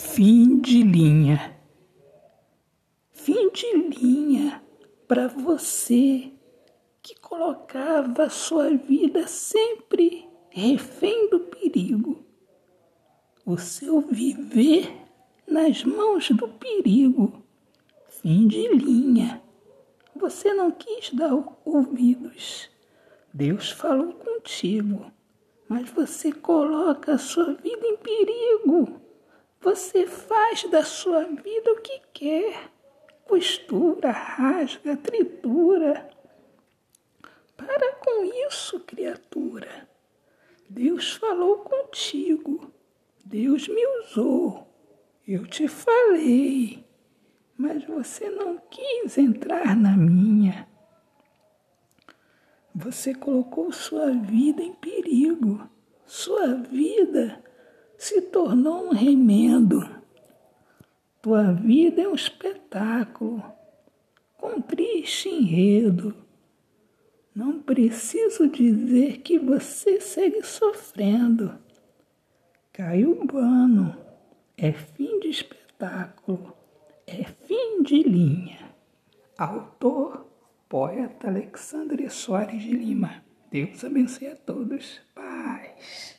Fim de linha. Fim de linha para você que colocava sua vida sempre refém do perigo. O seu viver nas mãos do perigo. Fim de linha. Você não quis dar ouvidos. Deus falou contigo, mas você coloca a sua vida em perigo. Você faz da sua vida o que quer. Costura, rasga, tritura. Para com isso, criatura. Deus falou contigo. Deus me usou. Eu te falei. Mas você não quis entrar na minha. Você colocou sua vida em perigo. Sua vida se tornou um remendo. Tua vida é um espetáculo, com triste enredo. Não preciso dizer que você segue sofrendo. Caiu o pano, é fim de espetáculo, é fim de linha. Autor, poeta Alexandre Soares de Lima. Deus abençoe a todos. Paz.